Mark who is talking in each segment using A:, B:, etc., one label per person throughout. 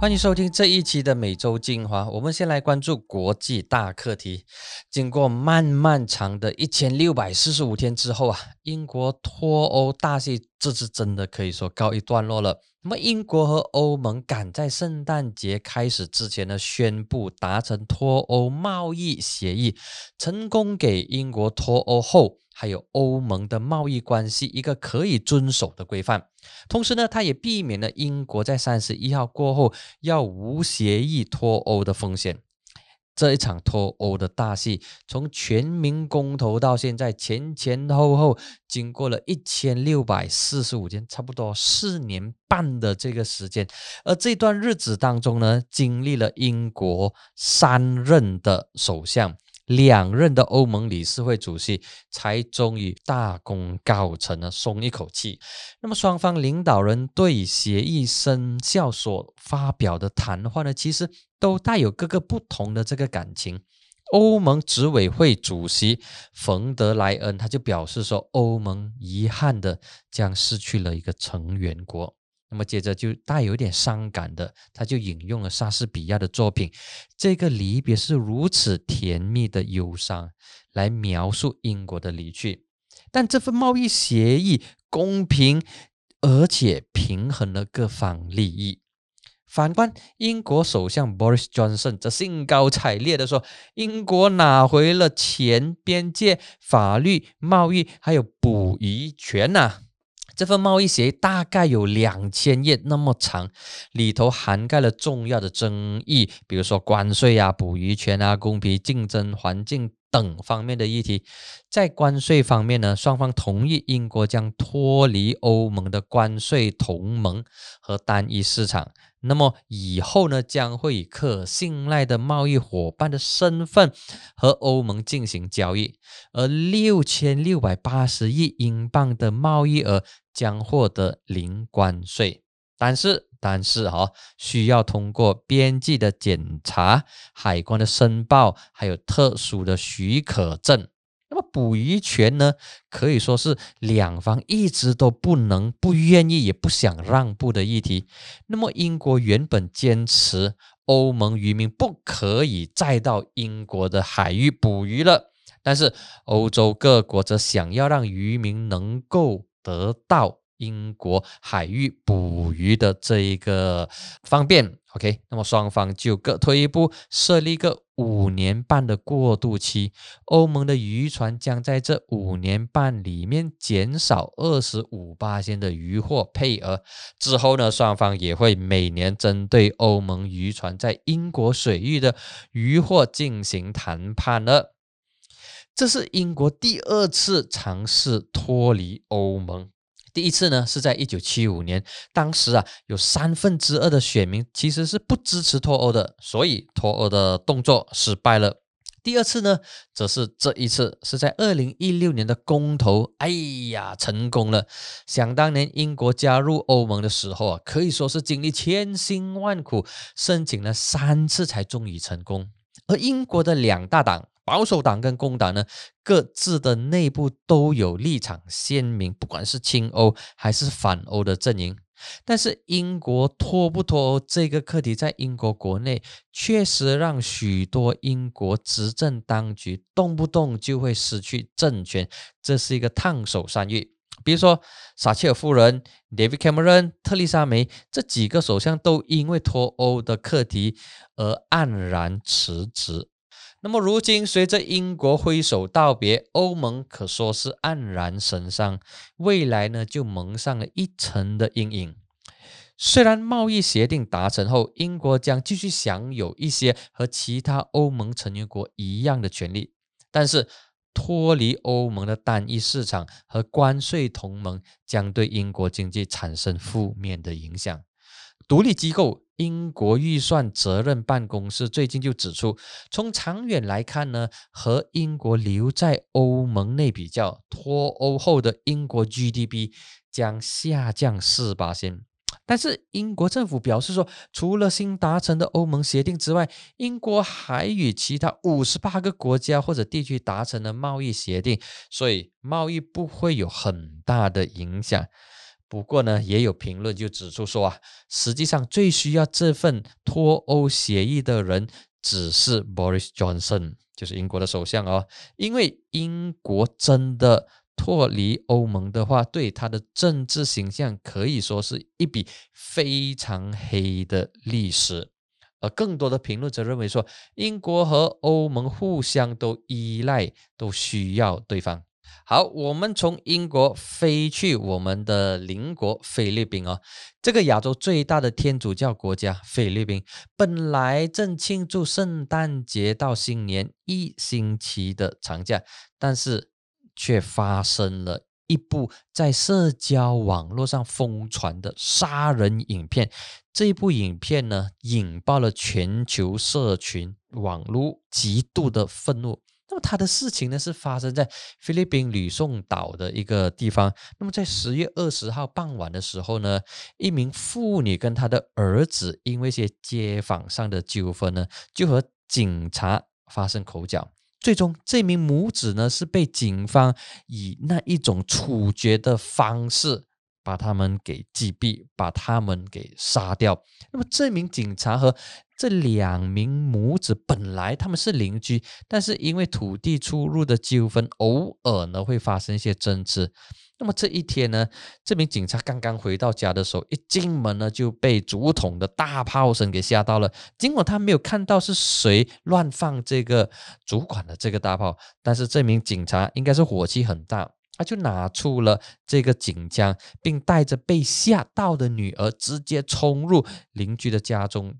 A: 欢迎收听这一期的每周精华。我们先来关注国际大课题。经过漫漫长的一千六百四十五天之后啊，英国脱欧大戏这次真的可以说告一段落了。那么，英国和欧盟赶在圣诞节开始之前呢，宣布达成脱欧贸易协议，成功给英国脱欧后。还有欧盟的贸易关系一个可以遵守的规范，同时呢，它也避免了英国在三十一号过后要无协议脱欧的风险。这一场脱欧的大戏，从全民公投到现在前前后后经过了一千六百四十五天，差不多四年半的这个时间。而这段日子当中呢，经历了英国三任的首相。两任的欧盟理事会主席才终于大功告成了，松一口气。那么双方领导人对协议生效所发表的谈话呢，其实都带有各个不同的这个感情。欧盟执委会主席冯德莱恩他就表示说，欧盟遗憾的将失去了一个成员国。那么接着就带有点伤感的，他就引用了莎士比亚的作品，这个离别是如此甜蜜的忧伤，来描述英国的离去。但这份贸易协议公平而且平衡了各方利益。反观英国首相 Boris Johnson 则兴高采烈地说：“英国拿回了前边界法律、贸易还有捕鱼权呐。”这份贸易协议大概有两千页那么长，里头涵盖了重要的争议，比如说关税啊、捕鱼权啊、公平竞争环境等方面的议题。在关税方面呢，双方同意英国将脱离欧盟的关税同盟和单一市场。那么以后呢，将会以可信赖的贸易伙伴的身份和欧盟进行交易，而六千六百八十亿英镑的贸易额将获得零关税。但是，但是哈，需要通过边际的检查、海关的申报，还有特殊的许可证。那么捕鱼权呢，可以说是两方一直都不能、不愿意、也不想让步的议题。那么英国原本坚持欧盟渔民不可以再到英国的海域捕鱼了，但是欧洲各国则想要让渔民能够得到。英国海域捕鱼的这一个方便，OK，那么双方就各退一步，设立一个五年半的过渡期。欧盟的渔船将在这五年半里面减少二十五八千的渔获配额。之后呢，双方也会每年针对欧盟渔船在英国水域的渔获进行谈判了。这是英国第二次尝试脱离欧盟。第一次呢是在一九七五年，当时啊有三分之二的选民其实是不支持脱欧的，所以脱欧的动作失败了。第二次呢，则是这一次是在二零一六年的公投，哎呀，成功了。想当年英国加入欧盟的时候啊，可以说是经历千辛万苦，申请了三次才终于成功。而英国的两大党。保守党跟工党呢，各自的内部都有立场鲜明，不管是亲欧还是反欧的阵营。但是英国脱不脱欧这个课题，在英国国内确实让许多英国执政当局动不动就会失去政权，这是一个烫手山芋。比如说撒切尔夫人、David Cameron、特丽莎梅这几个首相，都因为脱欧的课题而黯然辞职。那么如今，随着英国挥手道别，欧盟可说是黯然神伤，未来呢就蒙上了一层的阴影。虽然贸易协定达成后，英国将继续享有一些和其他欧盟成员国一样的权利，但是脱离欧盟的单一市场和关税同盟将对英国经济产生负面的影响。独立机构英国预算责任办公室最近就指出，从长远来看呢，和英国留在欧盟内比较，脱欧后的英国 GDP 将下降四八千。但是英国政府表示说，除了新达成的欧盟协定之外，英国还与其他五十八个国家或者地区达成了贸易协定，所以贸易不会有很大的影响。不过呢，也有评论就指出说啊，实际上最需要这份脱欧协议的人只是 Boris Johnson，就是英国的首相哦。因为英国真的脱离欧盟的话，对他的政治形象可以说是一笔非常黑的历史。而更多的评论则认为说，英国和欧盟互相都依赖，都需要对方。好，我们从英国飞去我们的邻国菲律宾哦，这个亚洲最大的天主教国家菲律宾，本来正庆祝圣诞节到新年一星期的长假，但是却发生了一部在社交网络上疯传的杀人影片。这部影片呢，引爆了全球社群网络极度的愤怒。那么他的事情呢，是发生在菲律宾吕宋岛的一个地方。那么在十月二十号傍晚的时候呢，一名妇女跟她的儿子因为一些街坊上的纠纷呢，就和警察发生口角。最终，这名母子呢是被警方以那一种处决的方式。把他们给击毙，把他们给杀掉。那么这名警察和这两名母子本来他们是邻居，但是因为土地出入的纠纷，偶尔呢会发生一些争执。那么这一天呢，这名警察刚刚回到家的时候，一进门呢就被竹筒的大炮声给吓到了。尽管他没有看到是谁乱放这个主管的这个大炮，但是这名警察应该是火气很大。他就拿出了这个警枪，并带着被吓到的女儿，直接冲入邻居的家中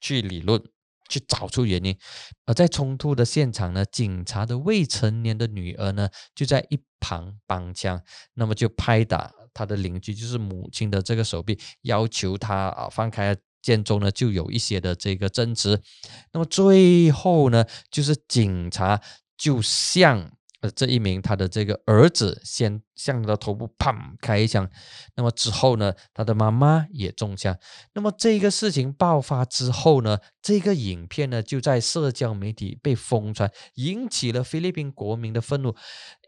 A: 去理论，去找出原因。而在冲突的现场呢，警察的未成年的女儿呢，就在一旁帮腔，那么就拍打他的邻居，就是母亲的这个手臂，要求他啊放开。间中呢，就有一些的这个争执。那么最后呢，就是警察就向。这一名他的这个儿子先向他头部砰开一枪，那么之后呢，他的妈妈也中枪。那么这个事情爆发之后呢，这个影片呢就在社交媒体被疯传，引起了菲律宾国民的愤怒。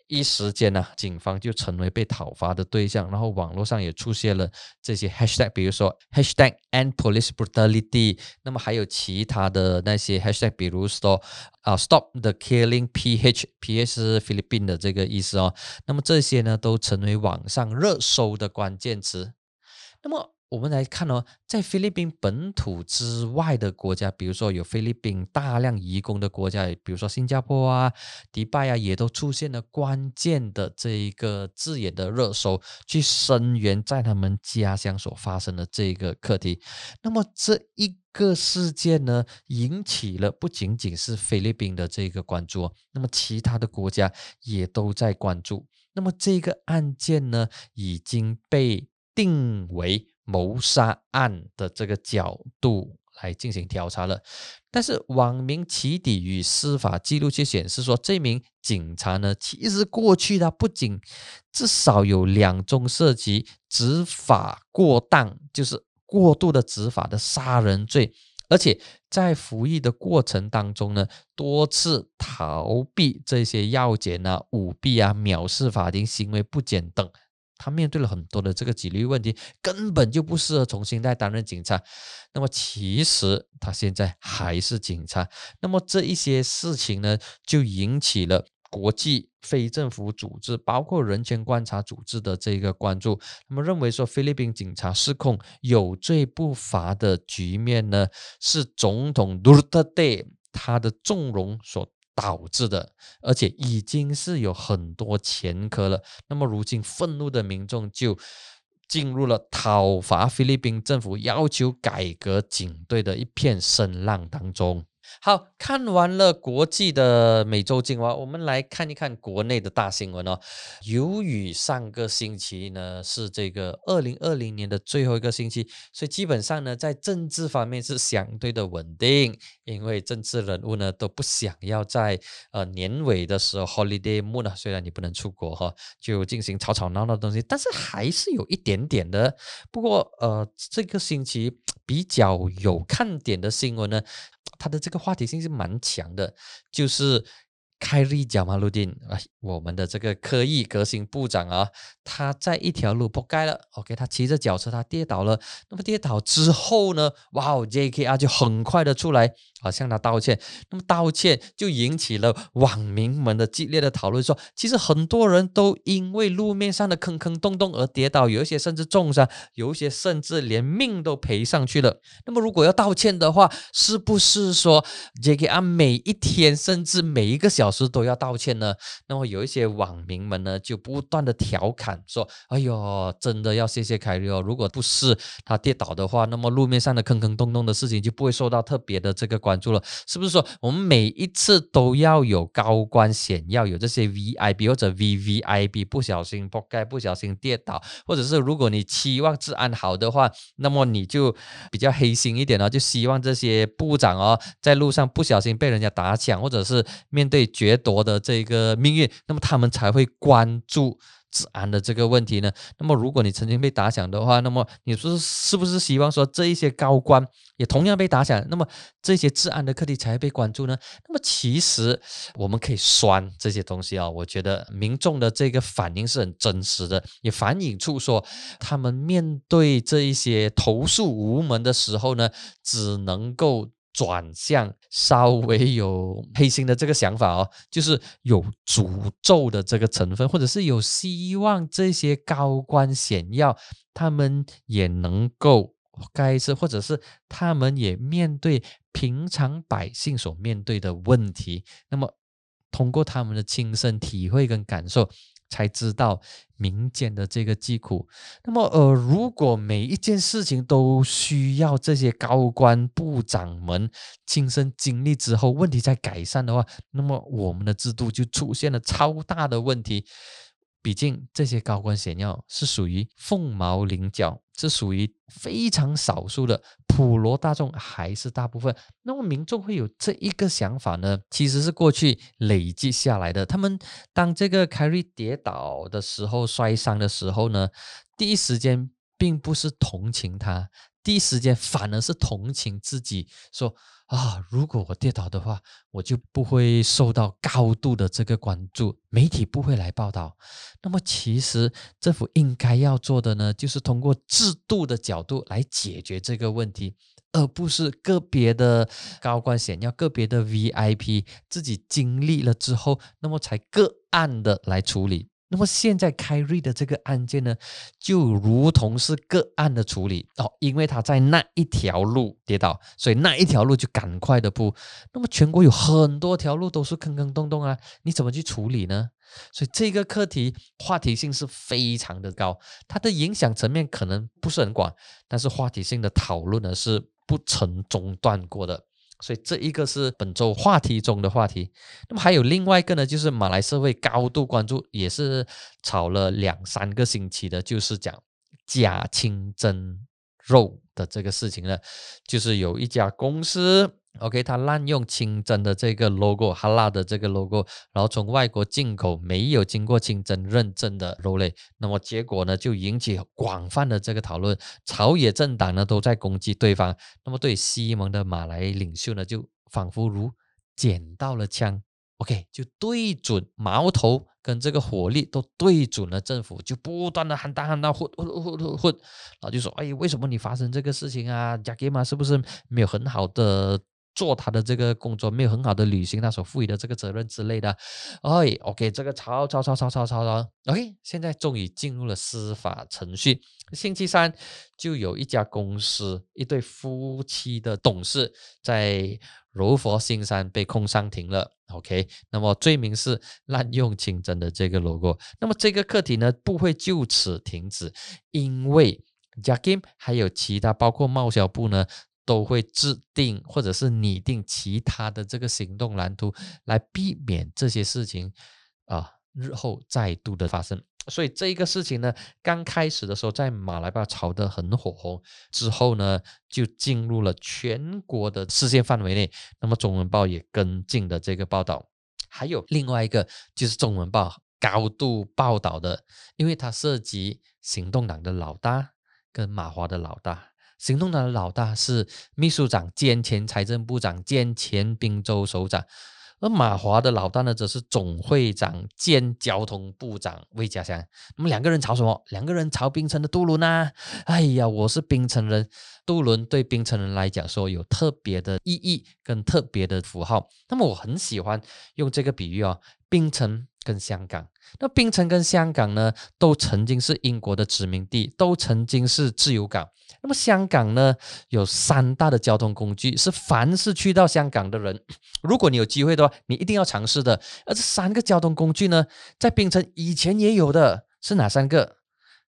A: 一时间呢，警方就成为被讨伐的对象，然后网络上也出现了这些 hashtag，比如说 hashtag end police brutality，那么还有其他的那些 hashtag，比如说啊 stop the killing PH，PH 是菲律宾的这个意思哦，那么这些呢都成为网上热搜的关键词，那么。我们来看哦，在菲律宾本土之外的国家，比如说有菲律宾大量移工的国家，比如说新加坡啊、迪拜啊，也都出现了关键的这一个字眼的热搜，去声援在他们家乡所发生的这个课题。那么这一个事件呢，引起了不仅仅是菲律宾的这个关注，那么其他的国家也都在关注。那么这个案件呢，已经被定为。谋杀案的这个角度来进行调查了，但是网民起底与司法记录却显示说，这名警察呢，其实过去他不仅至少有两宗涉及执法过当，就是过度的执法的杀人罪，而且在服役的过程当中呢，多次逃避这些要检啊、舞弊啊、藐视法庭行为不检等。他面对了很多的这个纪律问题，根本就不适合重新再担任警察。那么，其实他现在还是警察。那么这一些事情呢，就引起了国际非政府组织，包括人权观察组织的这个关注。那么认为说，菲律宾警察失控、有罪不罚的局面呢，是总统杜特蒂他的纵容所。导致的，而且已经是有很多前科了。那么如今愤怒的民众就进入了讨伐菲律宾政府、要求改革警队的一片声浪当中。好看完了国际的美洲精华，我们来看一看国内的大新闻哦。由于上个星期呢是这个二零二零年的最后一个星期，所以基本上呢在政治方面是相对的稳定，因为政治人物呢都不想要在呃年尾的时候 holiday mood 虽然你不能出国哈，就进行吵吵闹闹的东西，但是还是有一点点的。不过呃这个星期比较有看点的新闻呢。他的这个话题性是蛮强的，就是开利贾马路丁啊，我们的这个科艺革新部长啊，他在一条路破盖了，OK，他骑着脚车他跌倒了，那么跌倒之后呢，哇哦，JKR 就很快的出来啊向他道歉，那么道歉就引起了网民们的激烈的讨论，说其实很多人都因为路面上的坑坑洞洞而跌倒，有一些甚至重伤，有一些甚至连命都赔上去了。那么如果要道歉的话，是不是说 JKR 每一天甚至每一个小时都要道歉呢，那么有一些网民们呢就不断的调侃说：“哎呦，真的要谢谢凯瑞哦！如果不是他跌倒的话，那么路面上的坑坑洞洞的事情就不会受到特别的这个关注了。是不是说我们每一次都要有高官显要有这些 VIP 或者 VVIP 不小心破盖、不小心跌倒，或者是如果你期望治安好的话，那么你就比较黑心一点哦，就希望这些部长哦在路上不小心被人家打抢，或者是面对。”决夺的这个命运，那么他们才会关注治安的这个问题呢？那么如果你曾经被打响的话，那么你说是不是希望说这一些高官也同样被打响？那么这些治安的课题才会被关注呢？那么其实我们可以酸这些东西啊，我觉得民众的这个反应是很真实的，也反映出说他们面对这一些投诉无门的时候呢，只能够。转向稍微有黑心的这个想法哦，就是有诅咒的这个成分，或者是有希望这些高官显要他们也能够该是，或者是他们也面对平常百姓所面对的问题，那么通过他们的亲身体会跟感受。才知道民间的这个疾苦。那么，呃，如果每一件事情都需要这些高官部长们亲身经历之后，问题再改善的话，那么我们的制度就出现了超大的问题。毕竟这些高官显要是属于凤毛麟角，是属于非常少数的，普罗大众还是大部分。那么民众会有这一个想法呢？其实是过去累积下来的。他们当这个凯瑞跌倒的时候、摔伤的时候呢，第一时间并不是同情他，第一时间反而是同情自己，说。啊，如果我跌倒的话，我就不会受到高度的这个关注，媒体不会来报道。那么，其实政府应该要做的呢，就是通过制度的角度来解决这个问题，而不是个别的高官想要、个别的 VIP 自己经历了之后，那么才个案的来处理。那么现在开瑞的这个案件呢，就如同是个案的处理哦，因为他在那一条路跌倒，所以那一条路就赶快的铺。那么全国有很多条路都是坑坑洞洞啊，你怎么去处理呢？所以这个课题话题性是非常的高，它的影响层面可能不是很广，但是话题性的讨论呢是不曾中断过的。所以这一个是本周话题中的话题，那么还有另外一个呢，就是马来社会高度关注，也是炒了两三个星期的，就是讲假清真肉的这个事情呢，就是有一家公司。OK，他滥用清真的这个 logo，哈拉的这个 logo，然后从外国进口没有经过清真认证的肉类，那么结果呢就引起广泛的这个讨论，朝野政党呢都在攻击对方，那么对西蒙的马来领袖呢就仿佛如捡到了枪，OK，就对准矛头跟这个火力都对准了政府，就不断的喊打喊打混混混混混，然后就说，哎，为什么你发生这个事情啊？贾吉玛是不是没有很好的？做他的这个工作没有很好的履行他所赋予的这个责任之类的，哎，OK，这个吵吵吵吵吵吵吵，OK，现在终于进入了司法程序。星期三就有一家公司一对夫妻的董事在柔佛新山被控上庭了，OK，那么罪名是滥用清真的这个 logo。那么这个课题呢不会就此停止，因为 Jackim 还有其他包括贸销部呢。都会制定或者是拟定其他的这个行动蓝图，来避免这些事情啊日后再度的发生。所以这一个事情呢，刚开始的时候在马来巴炒得很火红，之后呢就进入了全国的视线范围内。那么中文报也跟进的这个报道，还有另外一个就是中文报高度报道的，因为它涉及行动党的老大跟马华的老大。行动党的老大是秘书长兼前财政部长兼前滨州首长，而马华的老大呢，则是总会长兼交通部长魏家祥。那么两个人吵什么？两个人吵槟城的渡轮啊！哎呀，我是槟城人，渡轮对槟城人来讲说有特别的意义跟特别的符号。那么我很喜欢用这个比喻哦，槟城跟香港。那槟城跟香港呢，都曾经是英国的殖民地，都曾经是自由港。那么香港呢，有三大的交通工具，是凡是去到香港的人，如果你有机会的话，你一定要尝试的。而这三个交通工具呢，在槟城以前也有的，是哪三个？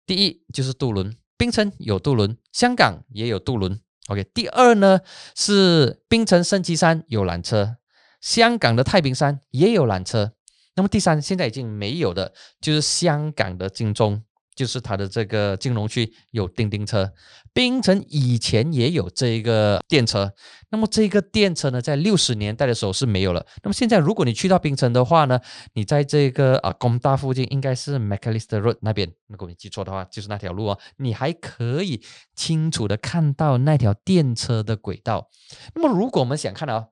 A: 第一就是渡轮，槟城有渡轮，香港也有渡轮。OK，第二呢是槟城升旗山有缆车，香港的太平山也有缆车。那么第三，现在已经没有的，就是香港的金钟，就是它的这个金融区有叮叮车。槟城以前也有这一个电车，那么这个电车呢，在六十年代的时候是没有了。那么现在，如果你去到槟城的话呢，你在这个啊工大附近，应该是 Macalister Road 那边，如果你记错的话，就是那条路哦，你还可以清楚的看到那条电车的轨道。那么如果我们想看啊。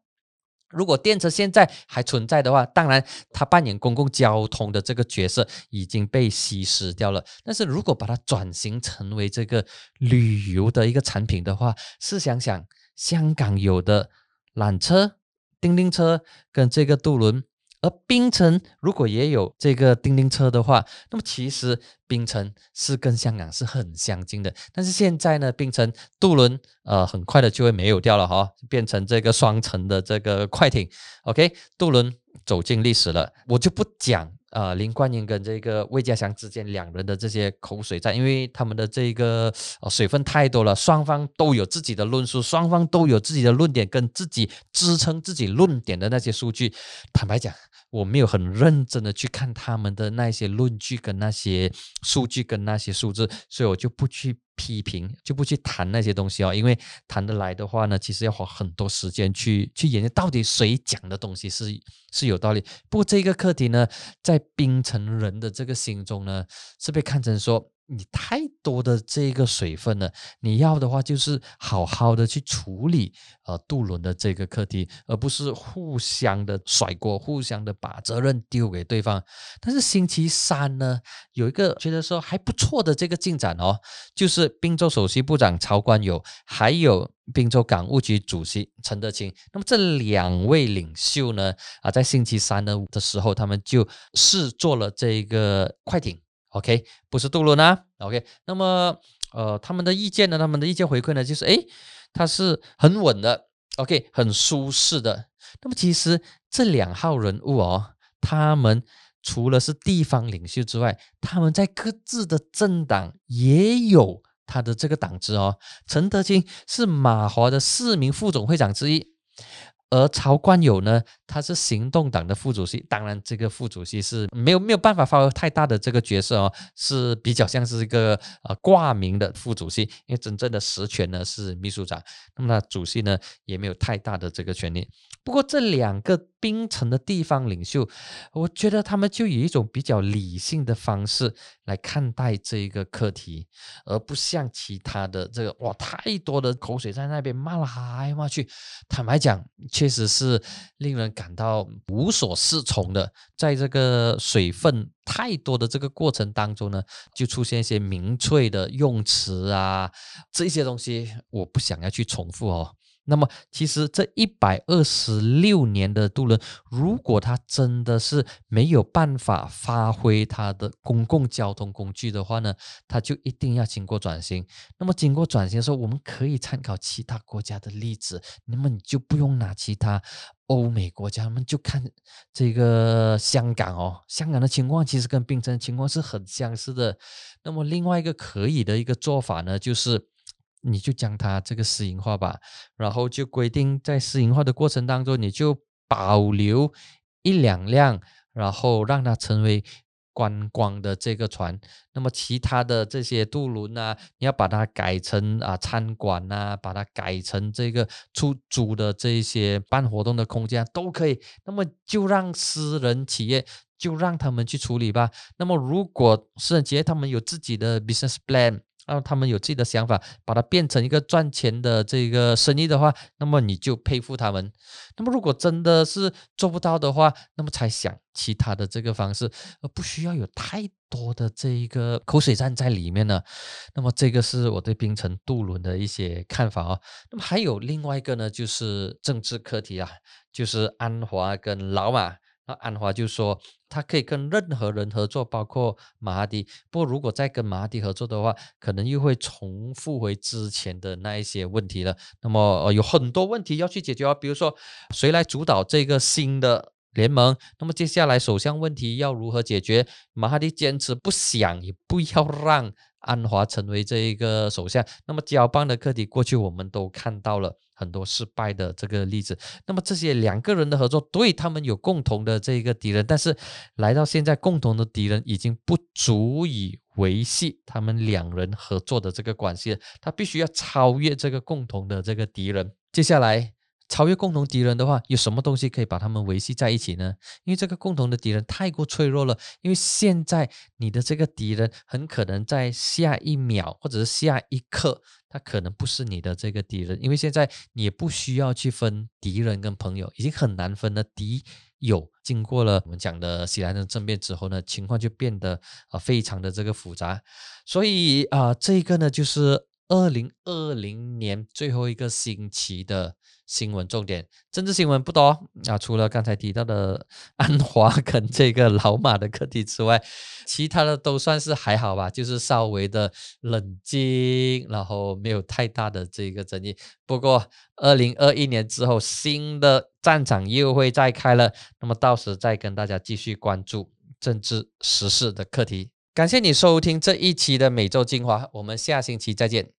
A: 如果电车现在还存在的话，当然它扮演公共交通的这个角色已经被稀释掉了。但是如果把它转型成为这个旅游的一个产品的话，试想想，香港有的缆车、叮叮车跟这个渡轮。而槟城如果也有这个叮叮车的话，那么其实槟城是跟香港是很相近的。但是现在呢，槟城渡轮呃很快的就会没有掉了哈，变成这个双层的这个快艇。OK，渡轮走进历史了，我就不讲。呃，林冠英跟这个魏家祥之间两人的这些口水战，因为他们的这个呃水分太多了，双方都有自己的论述，双方都有自己的论点跟自己支撑自己论点的那些数据。坦白讲，我没有很认真的去看他们的那些论据跟那些数据跟那些数字，所以我就不去。批评就不去谈那些东西哦，因为谈得来的话呢，其实要花很多时间去去研究到底谁讲的东西是是有道理。不过这个课题呢，在冰城人的这个心中呢，是被看成说。你太多的这个水分了，你要的话就是好好的去处理呃渡轮的这个课题，而不是互相的甩锅，互相的把责任丢给对方。但是星期三呢，有一个觉得说还不错的这个进展哦，就是滨州首席部长曹冠友，还有滨州港务局主席陈德清，那么这两位领袖呢，啊，在星期三呢的时候，他们就试坐了这个快艇。OK，不是渡轮啊。OK，那么呃，他们的意见呢？他们的意见回馈呢？就是诶，它是很稳的，OK，很舒适的。那么其实这两号人物哦，他们除了是地方领袖之外，他们在各自的政党也有他的这个党职哦。陈德清是马华的四名副总会长之一。而曹冠友呢，他是行动党的副主席，当然这个副主席是没有没有办法发挥太大的这个角色哦，是比较像是一个呃挂名的副主席，因为真正的实权呢是秘书长，那么主席呢也没有太大的这个权利。不过这两个槟城的地方领袖，我觉得他们就以一种比较理性的方式来看待这一个课题，而不像其他的这个哇太多的口水在那边骂来骂去，坦白讲。确实是令人感到无所适从的，在这个水分太多的这个过程当中呢，就出现一些民粹的用词啊，这些东西我不想要去重复哦。那么，其实这一百二十六年的渡轮，如果它真的是没有办法发挥它的公共交通工具的话呢，它就一定要经过转型。那么，经过转型的时候，我们可以参考其他国家的例子。那么，你就不用拿其他欧美国家，我们就看这个香港哦，香港的情况其实跟槟城情况是很相似的。那么，另外一个可以的一个做法呢，就是。你就将它这个私营化吧，然后就规定在私营化的过程当中，你就保留一两辆，然后让它成为观光的这个船。那么其他的这些渡轮啊，你要把它改成啊餐馆啊，把它改成这个出租的这些办活动的空间都可以。那么就让私人企业就让他们去处理吧。那么如果私人企业他们有自己的 business plan。啊，他们有自己的想法，把它变成一个赚钱的这个生意的话，那么你就佩服他们。那么如果真的是做不到的话，那么才想其他的这个方式，而不需要有太多的这一个口水战在里面呢。那么这个是我对冰城渡轮的一些看法哦。那么还有另外一个呢，就是政治课题啊，就是安华跟老马。那安华就说，他可以跟任何人合作，包括马哈迪。不过，如果再跟马哈迪合作的话，可能又会重复回之前的那一些问题了。那么，呃，有很多问题要去解决啊，比如说，谁来主导这个新的联盟？那么，接下来首相问题要如何解决？马哈迪坚持不想，也不要让。安华成为这一个首相，那么交棒的课题，过去我们都看到了很多失败的这个例子。那么这些两个人的合作，对他们有共同的这一个敌人，但是来到现在，共同的敌人已经不足以维系他们两人合作的这个关系了。他必须要超越这个共同的这个敌人。接下来。超越共同敌人的话，有什么东西可以把他们维系在一起呢？因为这个共同的敌人太过脆弱了。因为现在你的这个敌人很可能在下一秒或者是下一刻，他可能不是你的这个敌人。因为现在你也不需要去分敌人跟朋友，已经很难分了。敌友经过了我们讲的西兰的政变之后呢，情况就变得啊非常的这个复杂。所以啊，这个呢就是二零二零年最后一个星期的。新闻重点，政治新闻不多啊。除了刚才提到的安华跟这个老马的课题之外，其他的都算是还好吧，就是稍微的冷静，然后没有太大的这个争议。不过，二零二一年之后，新的战场又会再开了，那么到时再跟大家继续关注政治时事的课题。感谢你收听这一期的每周精华，我们下星期再见。